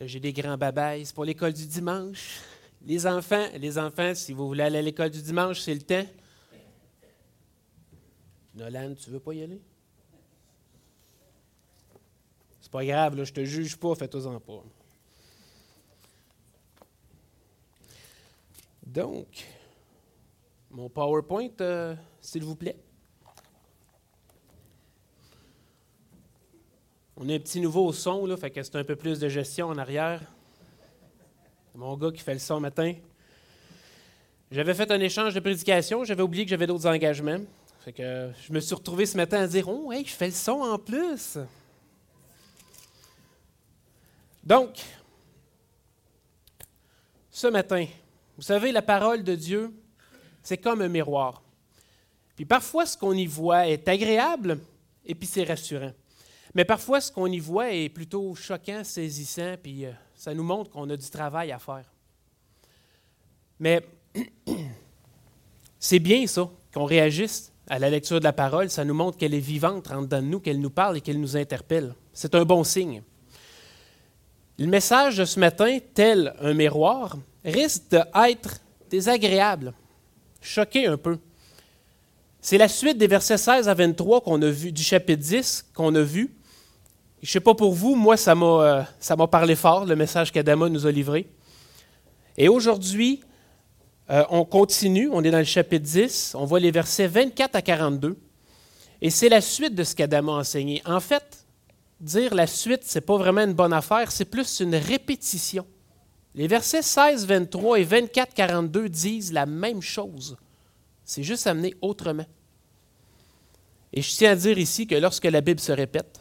J'ai des grands babayes pour l'école du dimanche. Les enfants, les enfants, si vous voulez aller à l'école du dimanche, c'est le temps. Nolan, tu veux pas y aller? C'est pas grave, là, je te juge pas, fais-toi-en pas. Donc, mon PowerPoint, euh, s'il vous plaît. On a un petit nouveau son, là, fait que c'est un peu plus de gestion en arrière. Mon gars qui fait le son matin. J'avais fait un échange de prédication, j'avais oublié que j'avais d'autres engagements. Fait que je me suis retrouvé ce matin à dire Oh, hey, je fais le son en plus. Donc, ce matin, vous savez, la parole de Dieu, c'est comme un miroir. Puis parfois, ce qu'on y voit est agréable et puis c'est rassurant. Mais parfois, ce qu'on y voit est plutôt choquant, saisissant, puis euh, ça nous montre qu'on a du travail à faire. Mais c'est bien ça, qu'on réagisse à la lecture de la parole. Ça nous montre qu'elle est vivante, rentre dans nous, qu'elle nous parle et qu'elle nous interpelle. C'est un bon signe. Le message de ce matin, tel un miroir, risque d'être désagréable, choqué un peu. C'est la suite des versets 16 à 23 qu'on a vu, du chapitre 10 qu'on a vu. Je ne sais pas pour vous, moi, ça m'a, euh, ça m'a parlé fort, le message qu'Adama nous a livré. Et aujourd'hui, euh, on continue, on est dans le chapitre 10, on voit les versets 24 à 42. Et c'est la suite de ce qu'Adama a enseigné. En fait, dire la suite, ce n'est pas vraiment une bonne affaire, c'est plus une répétition. Les versets 16, 23 et 24, 42 disent la même chose. C'est juste amené autrement. Et je tiens à dire ici que lorsque la Bible se répète,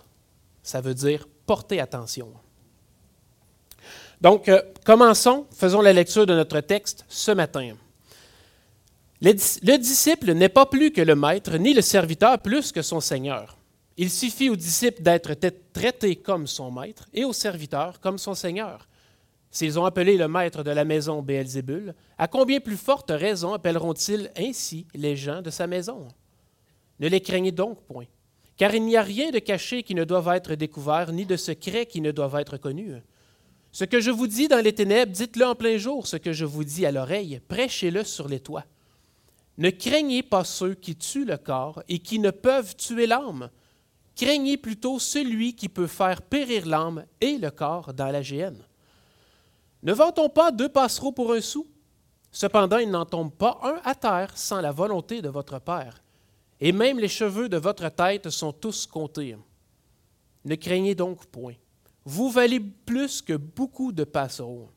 ça veut dire porter attention. Donc, euh, commençons, faisons la lecture de notre texte ce matin. Le, le disciple n'est pas plus que le maître, ni le serviteur plus que son Seigneur. Il suffit au disciple d'être traité comme son maître et au serviteur comme son Seigneur. S'ils ont appelé le maître de la maison Béelzébul, à combien plus forte raison appelleront-ils ainsi les gens de sa maison? Ne les craignez donc point car il n'y a rien de caché qui ne doive être découvert, ni de secret qui ne doive être connu. Ce que je vous dis dans les ténèbres, dites-le en plein jour, ce que je vous dis à l'oreille, prêchez-le sur les toits. Ne craignez pas ceux qui tuent le corps et qui ne peuvent tuer l'âme. Craignez plutôt celui qui peut faire périr l'âme et le corps dans la géhenne. Ne vantons pas deux passereaux pour un sou. Cependant, il n'en tombe pas un à terre sans la volonté de votre Père et même les cheveux de votre tête sont tous comptés. Ne craignez donc point. Vous valez plus que beaucoup de passereaux.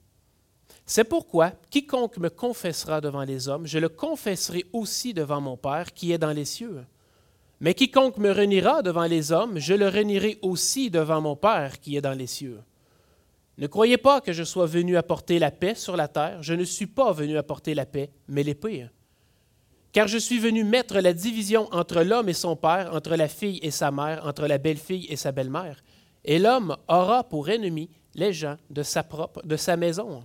C'est pourquoi quiconque me confessera devant les hommes, je le confesserai aussi devant mon Père qui est dans les cieux. Mais quiconque me reniera devant les hommes, je le renierai aussi devant mon Père qui est dans les cieux. Ne croyez pas que je sois venu apporter la paix sur la terre. Je ne suis pas venu apporter la paix, mais l'épée. Car je suis venu mettre la division entre l'homme et son père, entre la fille et sa mère, entre la belle-fille et sa belle-mère. Et l'homme aura pour ennemi les gens de sa propre, de sa maison.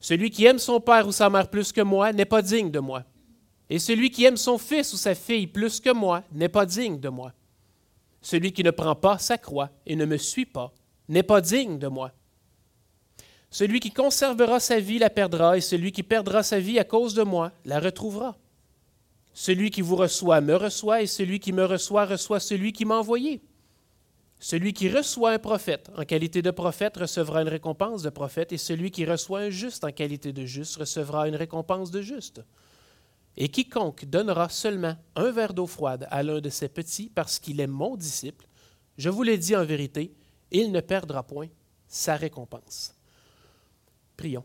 Celui qui aime son père ou sa mère plus que moi n'est pas digne de moi. Et celui qui aime son fils ou sa fille plus que moi n'est pas digne de moi. Celui qui ne prend pas sa croix et ne me suit pas n'est pas digne de moi. Celui qui conservera sa vie la perdra, et celui qui perdra sa vie à cause de moi la retrouvera. Celui qui vous reçoit me reçoit, et celui qui me reçoit reçoit celui qui m'a envoyé. Celui qui reçoit un prophète en qualité de prophète recevra une récompense de prophète, et celui qui reçoit un juste en qualité de juste recevra une récompense de juste. Et quiconque donnera seulement un verre d'eau froide à l'un de ses petits parce qu'il est mon disciple, je vous l'ai dit en vérité, il ne perdra point sa récompense. Prions.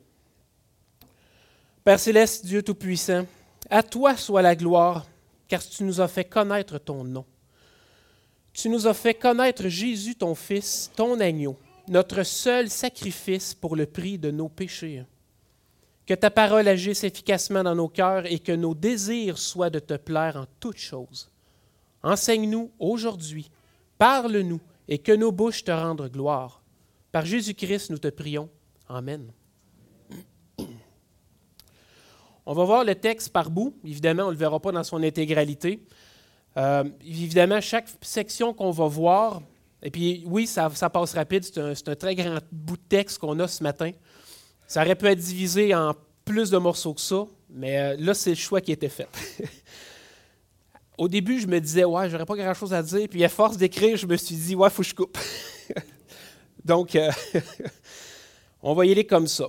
Père céleste, Dieu Tout-Puissant, à toi soit la gloire, car tu nous as fait connaître ton nom. Tu nous as fait connaître Jésus, ton Fils, ton agneau, notre seul sacrifice pour le prix de nos péchés. Que ta parole agisse efficacement dans nos cœurs et que nos désirs soient de te plaire en toutes choses. Enseigne-nous aujourd'hui, parle-nous et que nos bouches te rendent gloire. Par Jésus-Christ, nous te prions. Amen. On va voir le texte par bout. Évidemment, on ne le verra pas dans son intégralité. Euh, évidemment, chaque section qu'on va voir Et puis, oui, ça, passe rapide. C'est un, très grand bout de texte qu'on a ce matin. Ça aurait pu être divisé en plus de morceaux que ça, mais euh, là, c'est le choix qui a été fait. Au début, je me disais, ouais, j'aurais pas grand-chose à dire. Puis, à force d'écrire, je me suis dit, ouais, faut que je coupe. donc, euh, on va y aller comme ça.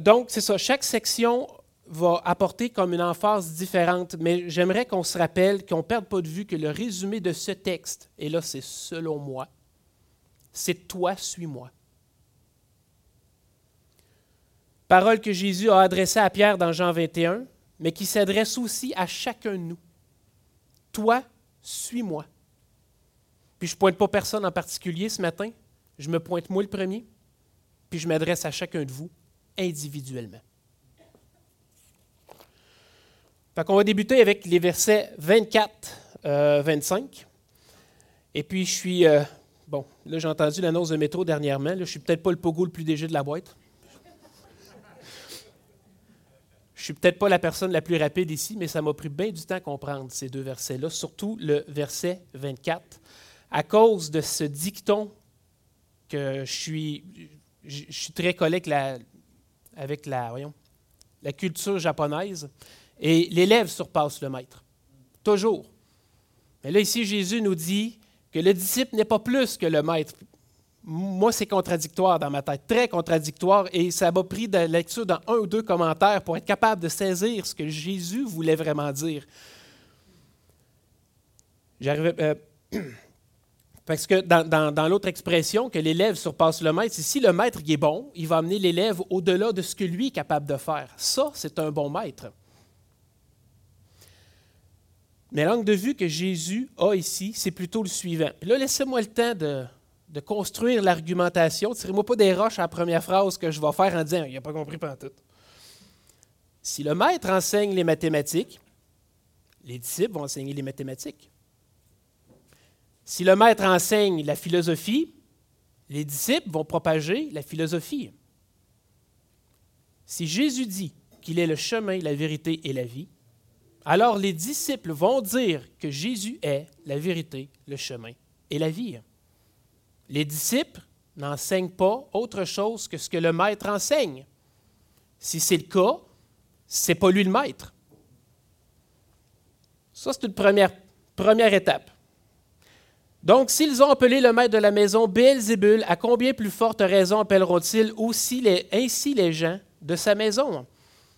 Donc, c'est ça. Chaque section va apporter comme une emphase différente, mais j'aimerais qu'on se rappelle, qu'on ne perde pas de vue que le résumé de ce texte, et là c'est selon moi, c'est toi, suis-moi. Parole que Jésus a adressée à Pierre dans Jean 21, mais qui s'adresse aussi à chacun de nous. Toi, suis-moi. Puis je ne pointe pas personne en particulier ce matin, je me pointe moi le premier, puis je m'adresse à chacun de vous individuellement. Fait qu'on va débuter avec les versets 24, 25. Euh, Et puis, je suis. Euh, bon, là, j'ai entendu l'annonce de métro dernièrement. Là, je suis peut-être pas le pogo le plus léger de la boîte. Je suis peut-être pas la personne la plus rapide ici, mais ça m'a pris bien du temps à comprendre ces deux versets-là, surtout le verset 24, à cause de ce dicton que je suis, je suis très collé avec la, culture japonaise. Et l'élève surpasse le maître. Toujours. Mais là, ici, Jésus nous dit que le disciple n'est pas plus que le maître. Moi, c'est contradictoire dans ma tête, très contradictoire, et ça m'a pris de lecture dans un ou deux commentaires pour être capable de saisir ce que Jésus voulait vraiment dire. Euh, parce que dans, l'autre expression, que l'élève surpasse le maître, si le maître est bon, il va amener l'élève au-delà de ce que lui est capable de faire. Ça, c'est un bon maître. Mais l'angle de vue que Jésus a ici, c'est plutôt le suivant. Puis là, laissez-moi le temps de, construire l'argumentation. Tirez-moi pas des roches à la première phrase que je vais faire en disant Il n'a pas compris pendant tout. Si le maître enseigne les mathématiques, les disciples vont enseigner les mathématiques. Si le maître enseigne la philosophie, les disciples vont propager la philosophie. Si Jésus dit qu'il est le chemin, la vérité et la vie, alors les disciples vont dire que Jésus est la vérité, le chemin et la vie. Les disciples n'enseignent pas autre chose que ce que le maître enseigne. Si c'est le cas, ce n'est pas lui le maître. Ça, c'est une première, étape. Donc, s'ils ont appelé le maître de la maison Béelzébul, à combien plus forte raison appelleront-ils aussi ainsi les gens de sa maison?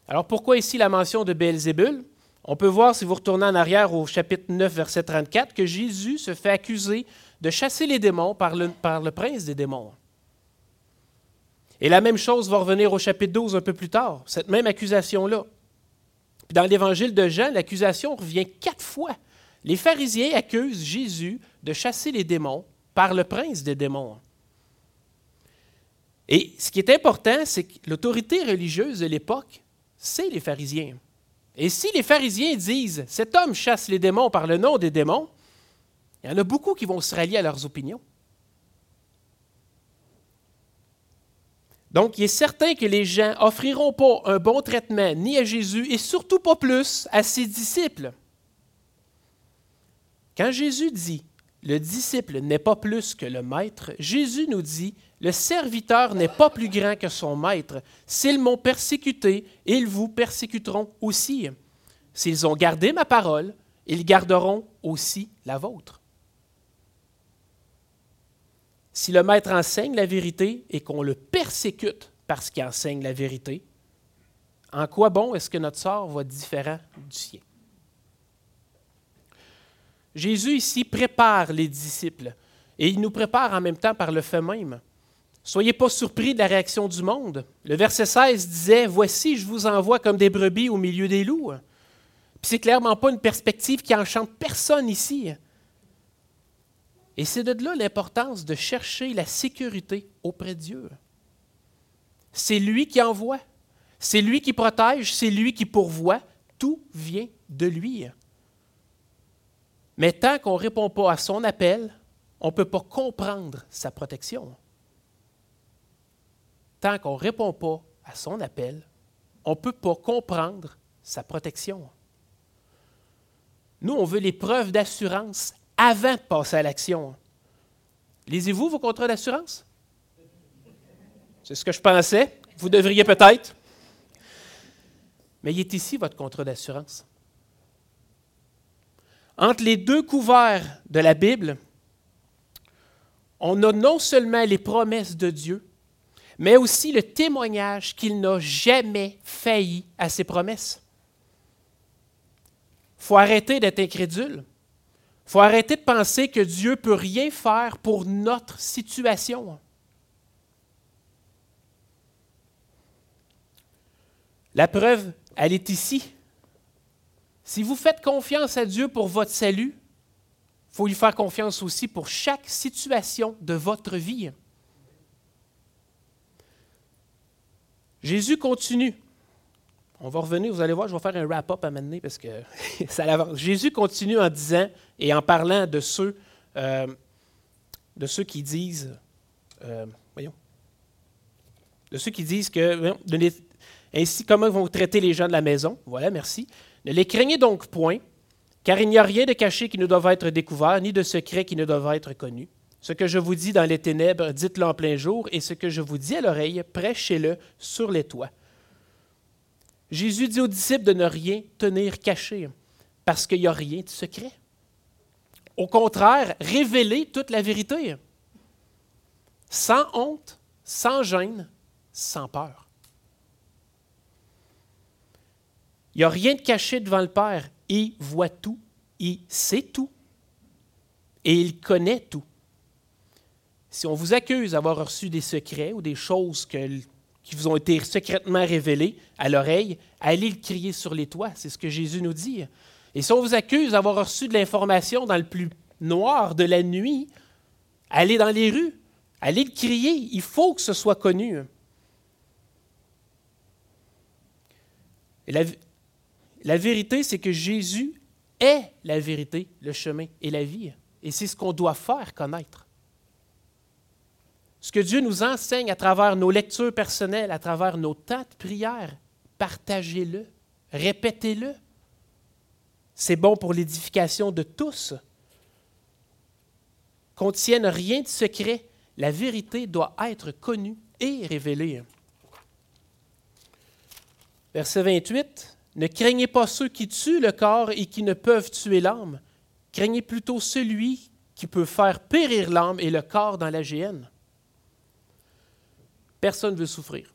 Alors, pourquoi ici la mention de Béelzébul? On peut voir, si vous retournez en arrière au chapitre 9, verset 34, que Jésus se fait accuser de chasser les démons par le, prince des démons. Et la même chose va revenir au chapitre 12 un peu plus tard, cette même accusation-là. Dans l'évangile de Jean, l'accusation revient quatre fois. Les pharisiens accusent Jésus de chasser les démons par le prince des démons. Et ce qui est important, c'est que l'autorité religieuse de l'époque, c'est les pharisiens. Et si les pharisiens disent cet homme chasse les démons par le nom des démons, il y en a beaucoup qui vont se rallier à leurs opinions. Donc, il est certain que les gens offriront pas un bon traitement ni à Jésus et surtout pas plus à ses disciples. Quand Jésus dit le disciple n'est pas plus que le maître, Jésus nous dit le serviteur n'est pas plus grand que son maître. S'ils m'ont persécuté, ils vous persécuteront aussi. S'ils ont gardé ma parole, ils garderont aussi la vôtre. Si le maître enseigne la vérité et qu'on le persécute parce qu'il enseigne la vérité, en quoi bon est-ce que notre sort va être différent du sien? Jésus ici prépare les disciples et il nous prépare en même temps par le fait même. Soyez pas surpris de la réaction du monde. Le verset 16 disait Voici, je vous envoie comme des brebis au milieu des loups. Puis c'est clairement pas une perspective qui enchante personne ici. Et c'est de là l'importance de chercher la sécurité auprès de Dieu. C'est lui qui envoie, c'est lui qui protège, c'est lui qui pourvoit. Tout vient de lui. Mais tant qu'on ne répond pas à son appel, on ne peut pas comprendre sa protection tant qu'on ne répond pas à son appel, on ne peut pas comprendre sa protection. Nous, on veut les preuves d'assurance avant de passer à l'action. Lisez-vous vos contrats d'assurance? C'est ce que je pensais. Vous devriez peut-être. Mais il est ici votre contrat d'assurance. Entre les deux couverts de la Bible, on a non seulement les promesses de Dieu, mais aussi le témoignage qu'il n'a jamais failli à ses promesses. Il faut arrêter d'être incrédule. Il faut arrêter de penser que Dieu ne peut rien faire pour notre situation. La preuve, elle est ici. Si vous faites confiance à Dieu pour votre salut, il faut lui faire confiance aussi pour chaque situation de votre vie. Jésus continue. On va revenir, vous allez voir, je vais faire un wrap-up à mener parce que ça avance. Jésus continue en disant et en parlant de ceux, euh, de ceux qui disent, euh, voyons, de ceux qui disent que, ainsi, comment vont traiter les gens de la maison? Voilà, merci. Ne les craignez donc point, car il n'y a rien de caché qui ne doit être découvert, ni de secret qui ne doit être connu. Ce que je vous dis dans les ténèbres, dites-le en plein jour, et ce que je vous dis à l'oreille, prêchez-le sur les toits. Jésus dit aux disciples de ne rien tenir caché, parce qu'il n'y a rien de secret. Au contraire, révélez toute la vérité, sans honte, sans gêne, sans peur. Il n'y a rien de caché devant le Père. Il voit tout, il sait tout et il connaît tout. Si on vous accuse d'avoir reçu des secrets ou des choses qui vous ont été secrètement révélées à l'oreille, allez le crier sur les toits. C'est ce que Jésus nous dit. Et si on vous accuse d'avoir reçu de l'information dans le plus noir de la nuit, allez dans les rues, allez le crier. Il faut que ce soit connu. La vérité, c'est que Jésus est la vérité, le chemin et la vie. Et c'est ce qu'on doit faire connaître. Ce que Dieu nous enseigne à travers nos lectures personnelles, à travers nos temps de prière, partagez-le, répétez-le. C'est bon pour l'édification de tous. Contiennent rien de secret. La vérité doit être connue et révélée. Verset 28. Ne craignez pas ceux qui tuent le corps et qui ne peuvent tuer l'âme. Craignez plutôt celui qui peut faire périr l'âme et le corps dans la géhenne. Personne ne veut souffrir.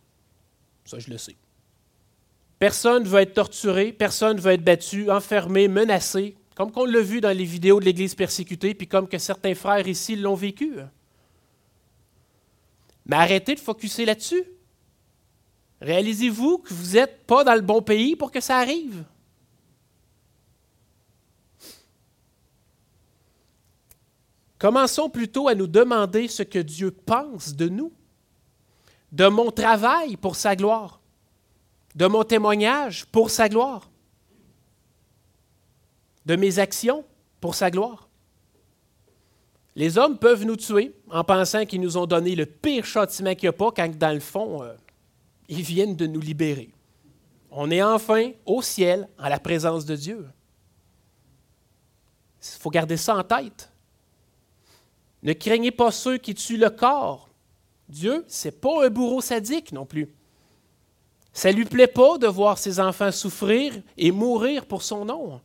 Ça, je le sais. Personne ne veut être torturé, personne ne veut être battu, enfermé, menacé, comme on l'a vu dans les vidéos de l'Église persécutée, puis comme que certains frères ici l'ont vécu. Mais arrêtez de focuser là-dessus. Réalisez-vous que vous n'êtes pas dans le bon pays pour que ça arrive. Commençons plutôt à nous demander ce que Dieu pense de nous, de mon travail pour sa gloire, de mon témoignage pour sa gloire, de mes actions pour sa gloire. Les hommes peuvent nous tuer en pensant qu'ils nous ont donné le pire châtiment qu'il n'y a pas, quand dans le fond, euh, ils viennent de nous libérer. On est enfin au ciel, en la présence de Dieu. Il faut garder ça en tête. Ne craignez pas ceux qui tuent le corps. Dieu, ce n'est pas un bourreau sadique non plus. Ça lui plaît pas de voir ses enfants souffrir et mourir pour son nom.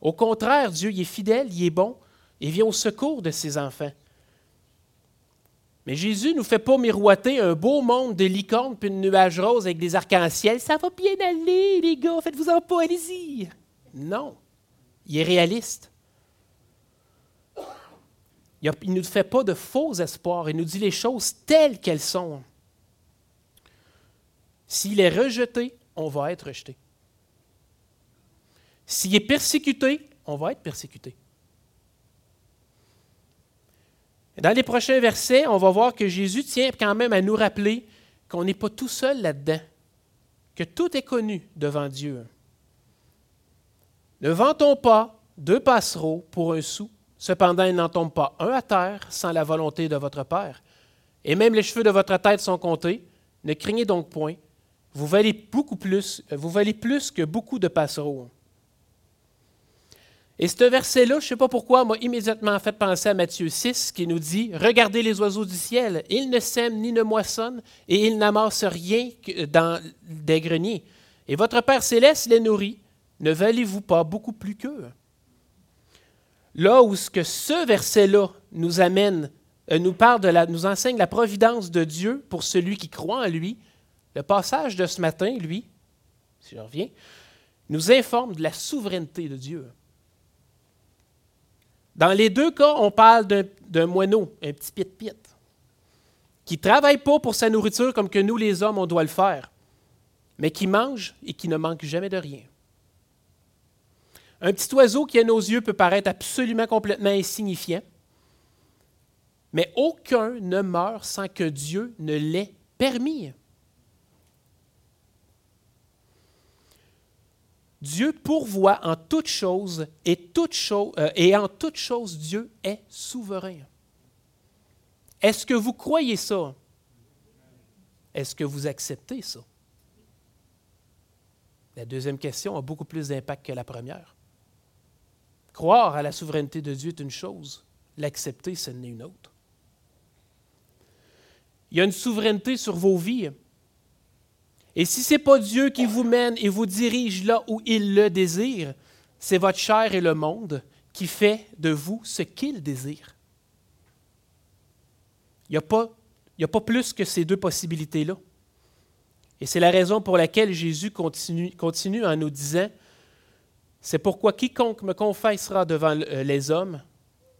Au contraire, Dieu il est fidèle, il est bon et vient au secours de ses enfants. Mais Jésus ne nous fait pas miroiter un beau monde de licornes puis de nuages roses avec des arcs-en-ciel. Ça va bien aller, les gars, faites-vous-en pas, allez-y. Non, il est réaliste. Il ne nous fait pas de faux espoirs, il nous dit les choses telles qu'elles sont. S'il est rejeté, on va être rejeté. S'il est persécuté, on va être persécuté. Dans les prochains versets, on va voir que Jésus tient quand même à nous rappeler qu'on n'est pas tout seul là-dedans, que tout est connu devant Dieu. Ne vantons pas deux passereaux pour un sou, cependant il n'en tombe pas un à terre sans la volonté de votre Père. Et même les cheveux de votre tête sont comptés. Ne craignez donc point. Vous valez beaucoup plus, vous valez plus que beaucoup de passereaux. Et ce verset-là, je ne sais pas pourquoi, m'a immédiatement fait penser à Matthieu 6, qui nous dit Regardez les oiseaux du ciel, ils ne sèment ni ne moissonnent, et ils n'amassent rien dans des greniers. Et votre Père céleste les nourrit. Ne valez-vous pas beaucoup plus qu'eux Là où ce verset-là nous amène, euh, nous parle de nous enseigne la providence de Dieu pour celui qui croit en lui, le passage de ce matin, lui, si je reviens, nous informe de la souveraineté de Dieu. Dans les deux cas, on parle d'un moineau, un petit pit-pit, qui ne travaille pas pour sa nourriture comme que nous, les hommes, on doit le faire, mais qui mange et qui ne manque jamais de rien. Un petit oiseau qui, à nos yeux, peut paraître absolument complètement insignifiant, mais aucun ne meurt sans que Dieu ne l'ait permis. Dieu pourvoit en toutes choses et, euh, et en toutes choses, Dieu est souverain. Est-ce que vous croyez ça? Est-ce que vous acceptez ça? La deuxième question a beaucoup plus d'impact que la première. Croire à la souveraineté de Dieu est une chose, l'accepter, ce n'est une autre. Il y a une souveraineté sur vos vies. Et si ce n'est pas Dieu qui vous mène et vous dirige là où il le désire, c'est votre chair et le monde qui fait de vous ce qu'il désire. Il n'y a, pas, a pas plus que ces deux possibilités-là. Et c'est la raison pour laquelle Jésus continue, continue en nous disant, c'est pourquoi quiconque me confessera devant euh, les hommes,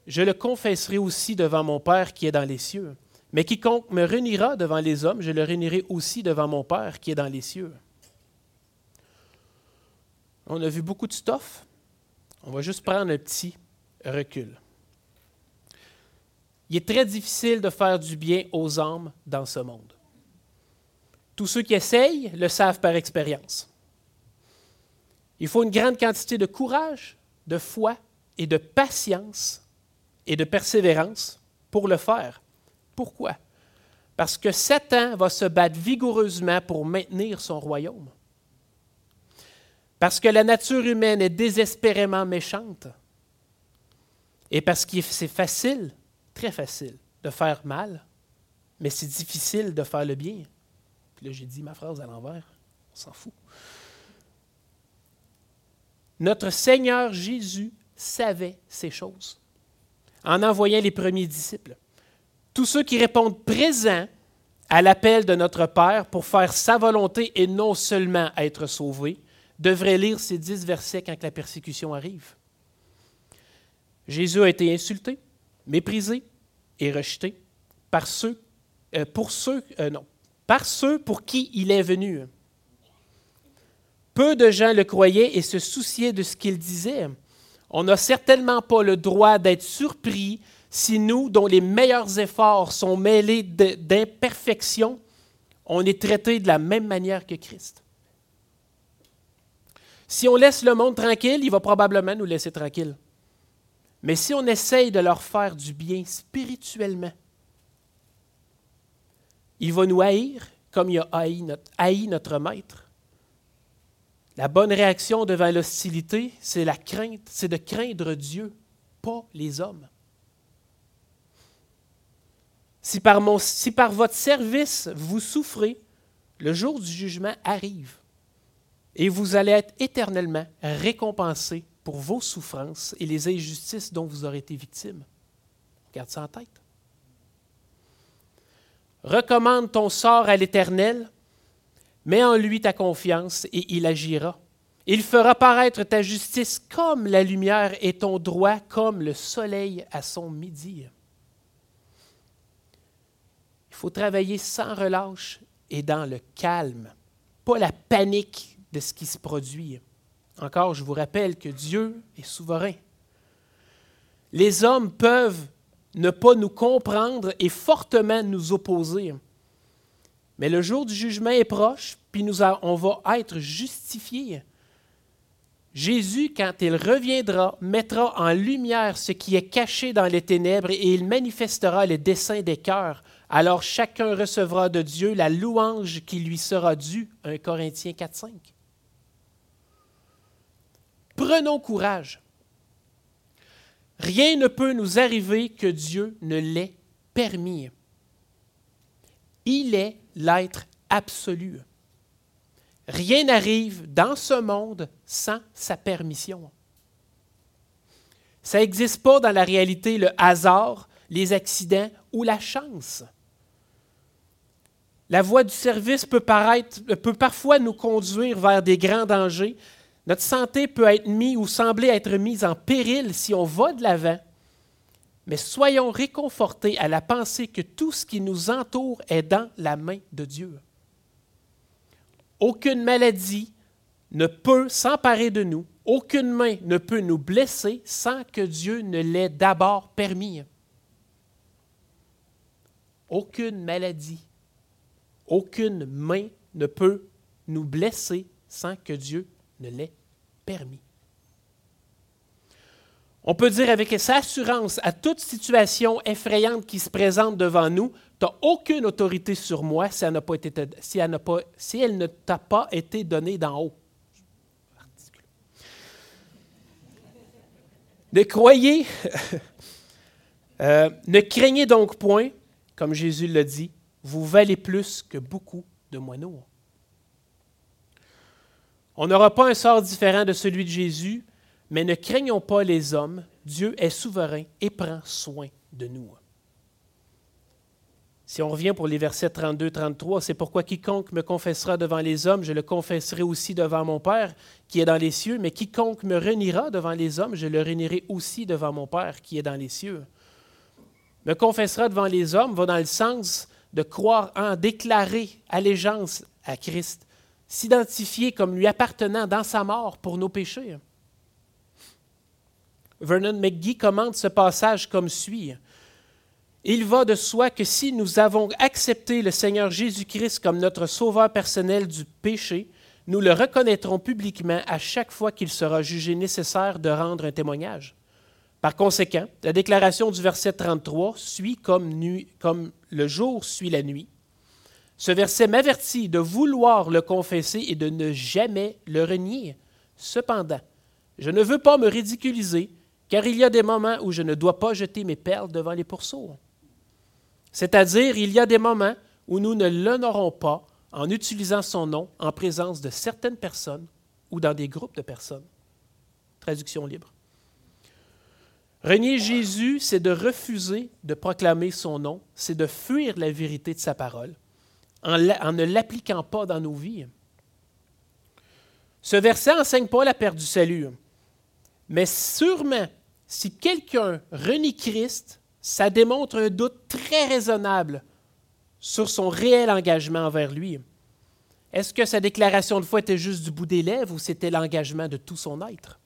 je le confesserai aussi devant mon Père qui est dans les cieux. Mais quiconque me réunira devant les hommes, je le réunirai aussi devant mon Père qui est dans les cieux. On a vu beaucoup de stuff. On va juste prendre un petit recul. Il est très difficile de faire du bien aux âmes dans ce monde. Tous ceux qui essayent le savent par expérience. Il faut une grande quantité de courage, de foi et de patience et de persévérance pour le faire. Pourquoi? Parce que Satan va se battre vigoureusement pour maintenir son royaume. Parce que la nature humaine est désespérément méchante. Et parce que c'est facile, très facile, de faire mal, mais c'est difficile de faire le bien. Puis là, j'ai dit ma phrase à l'envers. On s'en fout. Notre Seigneur Jésus savait ces choses en envoyant les premiers disciples tous ceux qui répondent présents à l'appel de notre Père pour faire sa volonté et non seulement être sauvés, devraient lire ces dix versets quand la persécution arrive. Jésus a été insulté, méprisé et rejeté par ceux, euh, euh, par ceux pour qui il est venu. Peu de gens le croyaient et se souciaient de ce qu'il disait. On n'a certainement pas le droit d'être surpris si nous, dont les meilleurs efforts sont mêlés d'imperfections, on est traité de la même manière que Christ. Si on laisse le monde tranquille, il va probablement nous laisser tranquille. Mais si on essaye de leur faire du bien spirituellement, il va nous haïr comme il a haï notre, haï notre maître. La bonne réaction devant l'hostilité, c'est la crainte, c'est de craindre Dieu, pas les hommes. Si par, votre service vous souffrez, le jour du jugement arrive et vous allez être éternellement récompensés pour vos souffrances et les injustices dont vous aurez été victime. Garde ça en tête. Recommande ton sort à l'Éternel, mets en lui ta confiance et il agira. Il fera paraître ta justice comme la lumière et ton droit comme le soleil à son midi. Il faut travailler sans relâche et dans le calme, pas la panique de ce qui se produit. Encore, je vous rappelle que Dieu est souverain. Les hommes peuvent ne pas nous comprendre et fortement nous opposer. Mais le jour du jugement est proche, puis nous on va être justifiés. Jésus, quand il reviendra, mettra en lumière ce qui est caché dans les ténèbres et il manifestera les desseins des cœurs. Alors chacun recevra de Dieu la louange qui lui sera due. 1 Corinthiens 4.5. Prenons courage. Rien ne peut nous arriver que Dieu ne l'ait permis. Il est l'être absolu. Rien n'arrive dans ce monde sans sa permission. Ça n'existe pas dans la réalité le hasard, les accidents ou la chance. La voie du service peut, parfois nous conduire vers des grands dangers. Notre santé peut être mise ou sembler être mise en péril si on va de l'avant. Mais soyons réconfortés à la pensée que tout ce qui nous entoure est dans la main de Dieu. Aucune maladie ne peut s'emparer de nous. Aucune main ne peut nous blesser sans que Dieu ne l'ait d'abord permis. Aucune maladie, aucune main ne peut nous blesser sans que Dieu ne l'ait permis. On peut dire avec assurance à toute situation effrayante qui se présente devant nous, tu n'as aucune autorité sur moi si elle, pas été, ne t'a pas été donnée d'en haut. Ne croyez, euh, ne craignez donc point, comme Jésus l'a dit, vous valez plus que beaucoup de moineaux. On n'aura pas un sort différent de celui de Jésus, mais ne craignons pas les hommes, Dieu est souverain et prend soin de nous. Si on revient pour les versets 32-33, c'est pourquoi quiconque me confessera devant les hommes, je le confesserai aussi devant mon Père qui est dans les cieux, mais quiconque me reniera devant les hommes, je le renierai aussi devant mon Père qui est dans les cieux. Me confessera devant les hommes va dans le sens de croire en, déclarer allégeance à Christ, s'identifier comme lui appartenant dans sa mort pour nos péchés. Vernon McGee commente ce passage comme suit. Il va de soi que si nous avons accepté le Seigneur Jésus-Christ comme notre sauveur personnel du péché, nous le reconnaîtrons publiquement à chaque fois qu'il sera jugé nécessaire de rendre un témoignage. Par conséquent, la déclaration du verset 33 suit comme, comme le jour suit la nuit. Ce verset m'avertit de vouloir le confesser et de ne jamais le renier. Cependant, je ne veux pas me ridiculiser, car il y a des moments où je ne dois pas jeter mes perles devant les pourceaux. C'est-à-dire, il y a des moments où nous ne l'honorons pas en utilisant son nom en présence de certaines personnes ou dans des groupes de personnes. Traduction libre. Renier Jésus, c'est de refuser de proclamer son nom, c'est de fuir la vérité de sa parole en, ne l'appliquant pas dans nos vies. Ce verset n'enseigne pas la perte du salut, mais sûrement, si quelqu'un renie Christ, ça démontre un doute très raisonnable sur son réel engagement envers lui. Est-ce que sa déclaration de foi était juste du bout des lèvres ou c'était l'engagement de tout son être?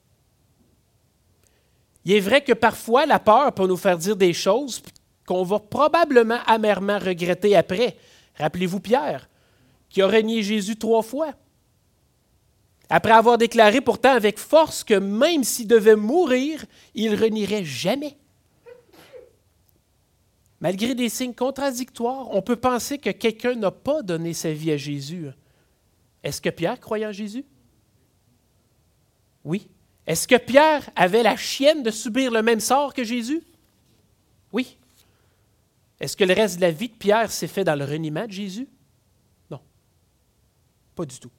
Il est vrai que parfois la peur peut nous faire dire des choses qu'on va probablement amèrement regretter après. Rappelez-vous Pierre, qui a renié Jésus trois fois. Après avoir déclaré pourtant avec force que même s'il devait mourir, il renierait jamais. Malgré des signes contradictoires, on peut penser que quelqu'un n'a pas donné sa vie à Jésus. Est-ce que Pierre croyait en Jésus? Oui. Est-ce que Pierre avait la chienne de subir le même sort que Jésus? Oui. Est-ce que le reste de la vie de Pierre s'est fait dans le reniement de Jésus? Non. Pas du tout.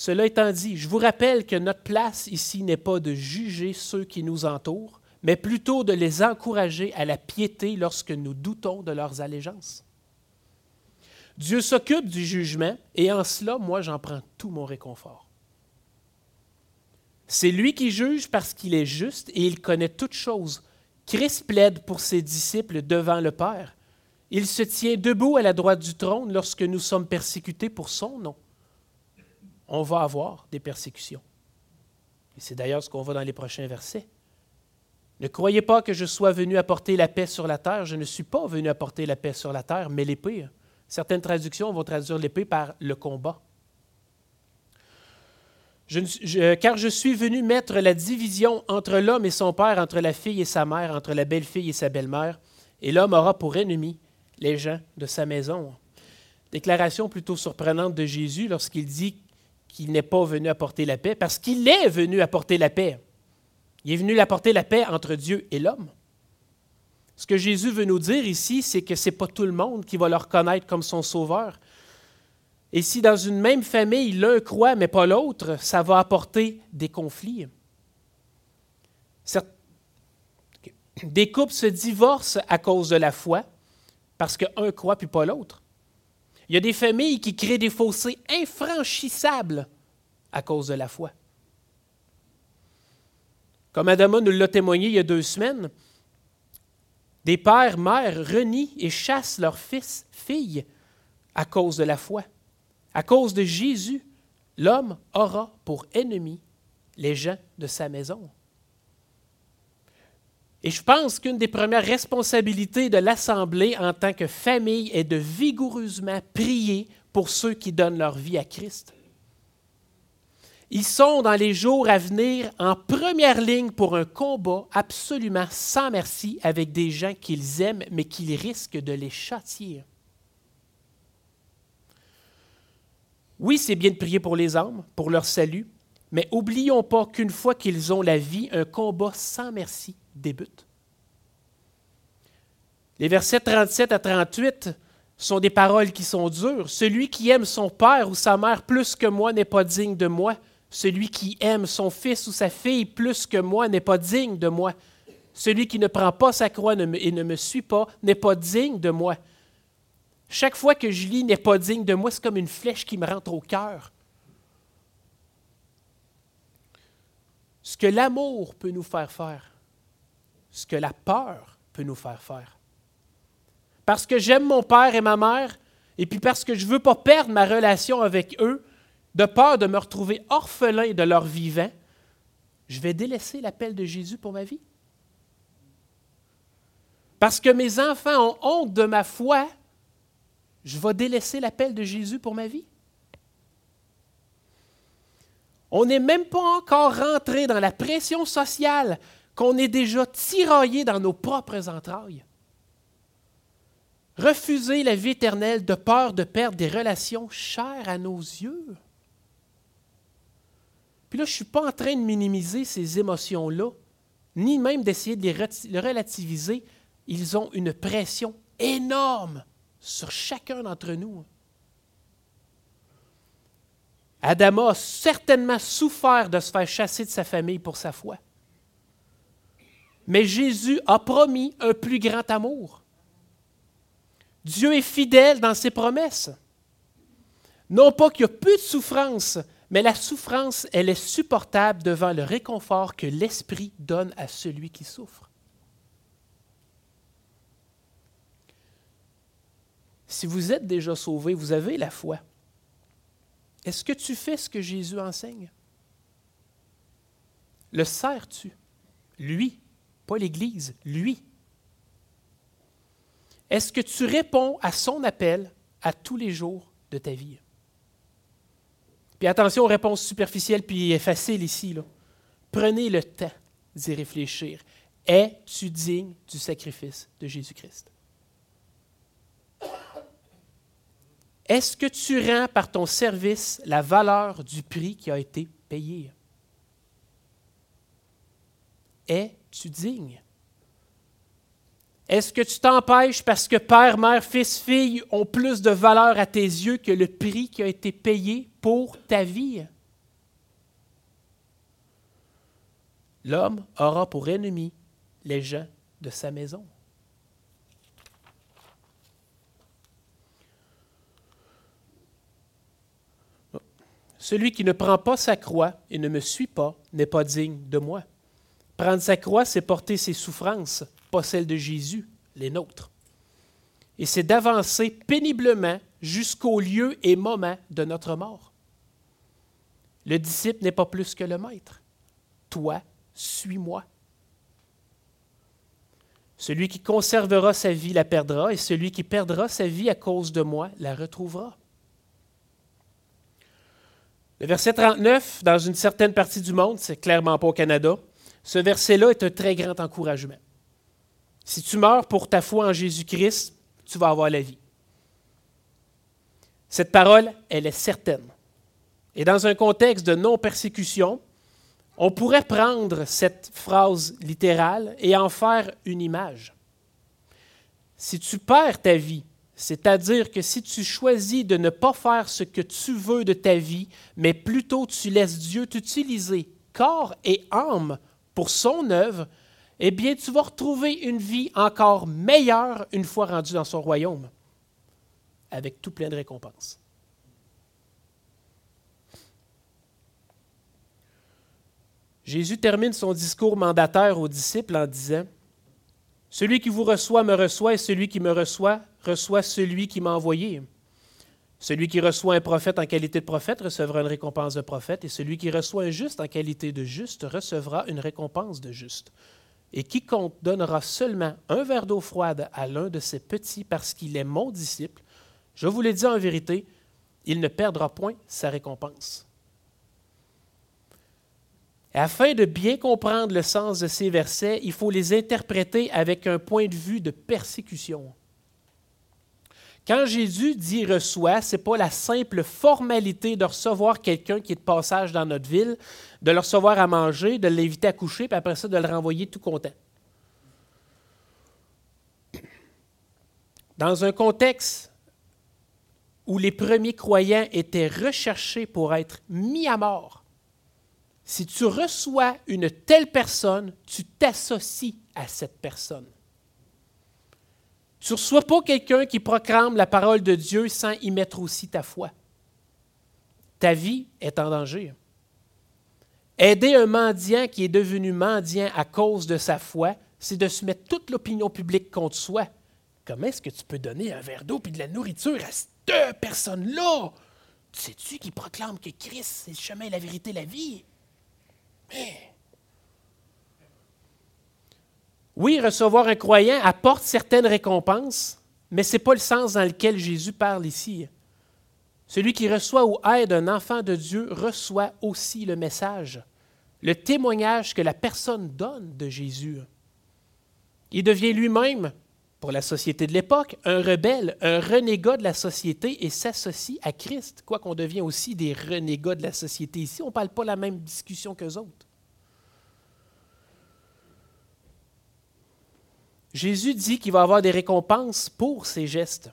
Cela étant dit, je vous rappelle que notre place ici n'est pas de juger ceux qui nous entourent, mais plutôt de les encourager à la piété lorsque nous doutons de leurs allégeances. Dieu s'occupe du jugement et en cela, moi, j'en prends tout mon réconfort. C'est lui qui juge parce qu'il est juste et il connaît toutes choses. Christ plaide pour ses disciples devant le Père. Il se tient debout à la droite du trône lorsque nous sommes persécutés pour son nom. On va avoir des persécutions. Et c'est d'ailleurs ce qu'on voit dans les prochains versets. Ne croyez pas que je sois venu apporter la paix sur la terre. Je ne suis pas venu apporter la paix sur la terre, mais l'épée. Certaines traductions vont traduire l'épée par le combat. car je suis venu mettre la division entre l'homme et son père, entre la fille et sa mère, entre la belle-fille et sa belle-mère, et l'homme aura pour ennemi les gens de sa maison. Déclaration plutôt surprenante de Jésus lorsqu'il dit qu'il n'est pas venu apporter la paix, parce qu'il est venu apporter la paix. Il est venu apporter la paix entre Dieu et l'homme. Ce que Jésus veut nous dire ici, c'est que ce n'est pas tout le monde qui va le reconnaître comme son sauveur. Et si dans une même famille, l'un croit mais pas l'autre, ça va apporter des conflits. Des couples se divorcent à cause de la foi, parce qu'un croit puis pas l'autre. Il y a des familles qui créent des fossés infranchissables à cause de la foi. Comme Adama nous l'a témoigné il y a deux semaines, des pères, mères renient et chassent leurs fils, filles à cause de la foi. À cause de Jésus, l'homme aura pour ennemi les gens de sa maison. Et je pense qu'une des premières responsabilités de l'Assemblée en tant que famille est de vigoureusement prier pour ceux qui donnent leur vie à Christ. Ils sont dans les jours à venir en première ligne pour un combat absolument sans merci avec des gens qu'ils aiment mais qu'ils risquent de les châtier. Oui, c'est bien de prier pour les âmes, pour leur salut, mais oublions pas qu'une fois qu'ils ont la vie, un combat sans merci débute. Les versets 37 à 38 sont des paroles qui sont dures. Celui qui aime son père ou sa mère plus que moi n'est pas digne de moi. Celui qui aime son fils ou sa fille plus que moi n'est pas digne de moi. Celui qui ne prend pas sa croix et ne me suit pas n'est pas digne de moi. Chaque fois que je lis n'est pas digne de moi, c'est comme une flèche qui me rentre au cœur. Ce que l'amour peut nous faire faire, ce que la peur peut nous faire faire. Parce que j'aime mon père et ma mère, et puis parce que je ne veux pas perdre ma relation avec eux, de peur de me retrouver orphelin de leur vivant, je vais délaisser l'appel de Jésus pour ma vie. Parce que mes enfants ont honte de ma foi, je vais délaisser l'appel de Jésus pour ma vie. On n'est même pas encore rentré dans la pression sociale qu'on est déjà tiraillé dans nos propres entrailles. Refuser la vie éternelle de peur de perdre des relations chères à nos yeux. Puis là, je ne suis pas en train de minimiser ces émotions-là, ni même d'essayer de les relativiser. Ils ont une pression énorme sur chacun d'entre nous. Adama a certainement souffert de se faire chasser de sa famille pour sa foi. Mais Jésus a promis un plus grand amour. Dieu est fidèle dans ses promesses. Non pas qu'il y a peu de souffrance, mais la souffrance, elle est supportable devant le réconfort que l'Esprit donne à celui qui souffre. Si vous êtes déjà sauvé, vous avez la foi. Est-ce que tu fais ce que Jésus enseigne? Le sers-tu? Lui, l'Église, lui. Est-ce que tu réponds à son appel à tous les jours de ta vie? Puis attention aux réponses superficielles puis faciles ici. Là. Prenez le temps d'y réfléchir. Es-tu digne du sacrifice de Jésus-Christ? Est-ce que tu rends par ton service la valeur du prix qui a été payé? Es-tu digne? Est-ce que tu t'empêches parce que père, mère, fils, fille ont plus de valeur à tes yeux que le prix qui a été payé pour ta vie? L'homme aura pour ennemi les gens de sa maison. Celui qui ne prend pas sa croix et ne me suit pas n'est pas digne de moi. Prendre sa croix, c'est porter ses souffrances, pas celles de Jésus, les nôtres. Et c'est d'avancer péniblement jusqu'au lieu et moment de notre mort. Le disciple n'est pas plus que le maître. Toi, suis-moi. Celui qui conservera sa vie la perdra, et celui qui perdra sa vie à cause de moi la retrouvera. Le verset 39, dans une certaine partie du monde, c'est clairement pas au Canada, ce verset-là est un très grand encouragement. Si tu meurs pour ta foi en Jésus-Christ, tu vas avoir la vie. Cette parole, elle est certaine. Et dans un contexte de non-persécution, On pourrait prendre cette phrase littérale et en faire une image. Si tu perds ta vie, c'est-à-dire que si tu choisis de ne pas faire ce que tu veux de ta vie, mais plutôt tu laisses Dieu t'utiliser corps et âme pour son œuvre, eh bien tu vas retrouver une vie encore meilleure une fois rendu dans son royaume, avec tout plein de récompenses. Jésus termine son discours mandataire aux disciples en disant, Celui qui vous reçoit me reçoit et celui qui me reçoit reçoit celui qui m'a envoyé. Celui qui reçoit un prophète en qualité de prophète recevra une récompense de prophète, et celui qui reçoit un juste en qualité de juste recevra une récompense de juste. Et quiconque donnera seulement un verre d'eau froide à l'un de ces petits parce qu'il est mon disciple, je vous l'ai dit en vérité, il ne perdra point sa récompense. afin de bien comprendre le sens de ces versets, il faut les interpréter avec un point de vue de persécution. Quand Jésus dit reçoit, ce n'est pas la simple formalité de recevoir quelqu'un qui est de passage dans notre ville, de le recevoir à manger, de l'inviter à coucher, puis après ça, de le renvoyer tout content. Dans un contexte où les premiers croyants étaient recherchés pour être mis à mort, si tu reçois une telle personne, tu t'associes à cette personne. Tu ne reçois pas quelqu'un qui proclame la parole de Dieu sans y mettre aussi ta foi. Ta vie est en danger. Aider un mendiant qui est devenu mendiant à cause de sa foi, c'est de se mettre toute l'opinion publique contre soi. Comment est-ce que tu peux donner un verre d'eau et de la nourriture à cette personne-là? Sais-tu qui proclame que Christ, c'est le chemin, la vérité, la vie? Oui, recevoir un croyant apporte certaines récompenses, mais ce n'est pas le sens dans lequel Jésus parle ici. Celui qui reçoit ou aide un enfant de Dieu reçoit aussi le message, le témoignage que la personne donne de Jésus. Il devient lui-même, pour la société de l'époque, un rebelle, un renégat de la société et s'associe à Christ, quoiqu'on devient aussi des renégats de la société ici. On ne parle pas la même discussion qu'eux autres. Jésus dit qu'il va avoir des récompenses pour ces gestes,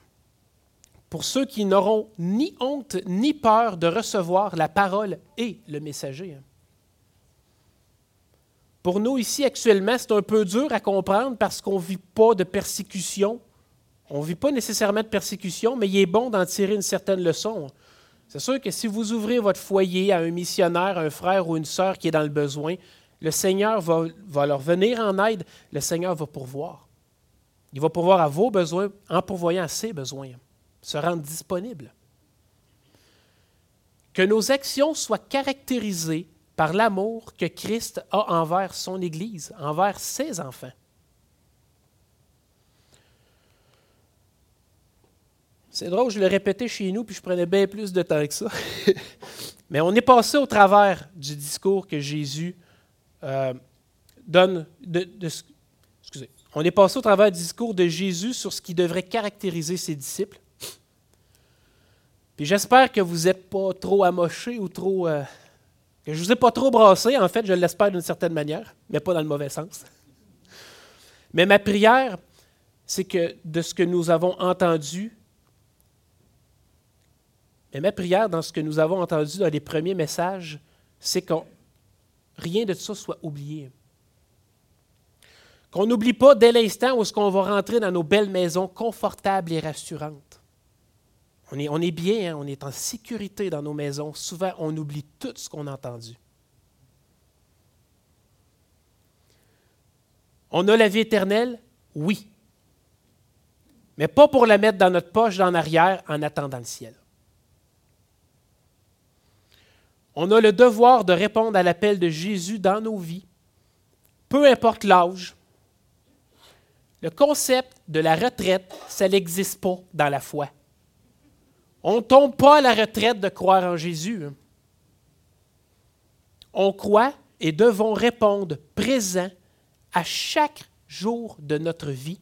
pour ceux qui n'auront ni honte ni peur de recevoir la parole et le messager. Pour nous ici actuellement, c'est un peu dur à comprendre parce qu'on ne vit pas de persécution. On ne vit pas nécessairement de persécution, mais il est bon d'en tirer une certaine leçon. C'est sûr que si vous ouvrez votre foyer à un missionnaire, un frère ou une sœur qui est dans le besoin, le Seigneur va, va leur venir en aide, le Seigneur va pourvoir. Il va pourvoir à vos besoins en pourvoyant à ses besoins, se rendre disponible. Que nos actions soient caractérisées par l'amour que Christ a envers son Église, envers ses enfants. C'est drôle, je l'ai répété chez nous, puis je prenais bien plus de temps que ça. Mais on est passé au travers du discours que Jésus euh, donne, de, on est passé au travers du discours de Jésus sur ce qui devrait caractériser ses disciples. Puis j'espère que vous n'êtes pas trop amoché ou trop. Euh, que je ne vous ai pas trop brassé, en fait, je l'espère d'une certaine manière, mais pas dans le mauvais sens. Mais ma prière, c'est que de ce que nous avons entendu, mais ma prière dans ce que nous avons entendu dans les premiers messages, c'est que rien de ça soit oublié. Qu'on n'oublie pas dès l'instant où est-ce qu'on va rentrer dans nos belles maisons confortables et rassurantes. On est, bien, hein, on est en sécurité dans nos maisons. Souvent, on oublie tout ce qu'on a entendu. On a la vie éternelle? Oui. Mais pas pour la mettre dans notre poche en arrière en attendant le ciel. On a le devoir de répondre à l'appel de Jésus dans nos vies, peu importe l'âge, le concept de la retraite, ça n'existe pas dans la foi. On ne tombe pas à la retraite de croire en Jésus. Hein. On croit et devons répondre présent à chaque jour de notre vie,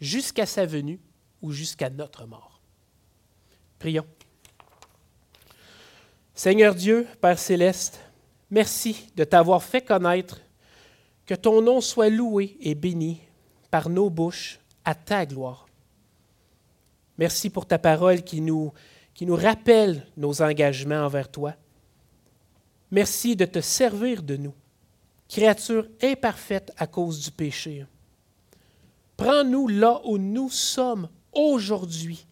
jusqu'à sa venue ou jusqu'à notre mort. Prions. Seigneur Dieu, Père céleste, Merci de t'avoir fait connaître, que ton nom soit loué et béni par nos bouches à ta gloire. Merci pour ta parole qui nous, rappelle nos engagements envers toi. Merci de te servir de nous, créature imparfaite à cause du péché. Prends-nous là où nous sommes aujourd'hui,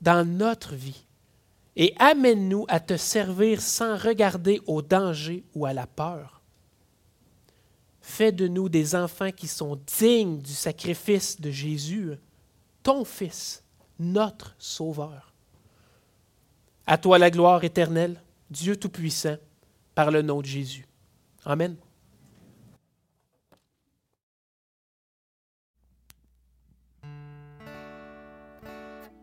dans notre vie, et amène-nous à te servir sans regarder au danger ou à la peur. Fais de nous des enfants qui sont dignes du sacrifice de Jésus, ton Fils, notre Sauveur. À toi la gloire éternelle, Dieu Tout-Puissant, par le nom de Jésus. Amen.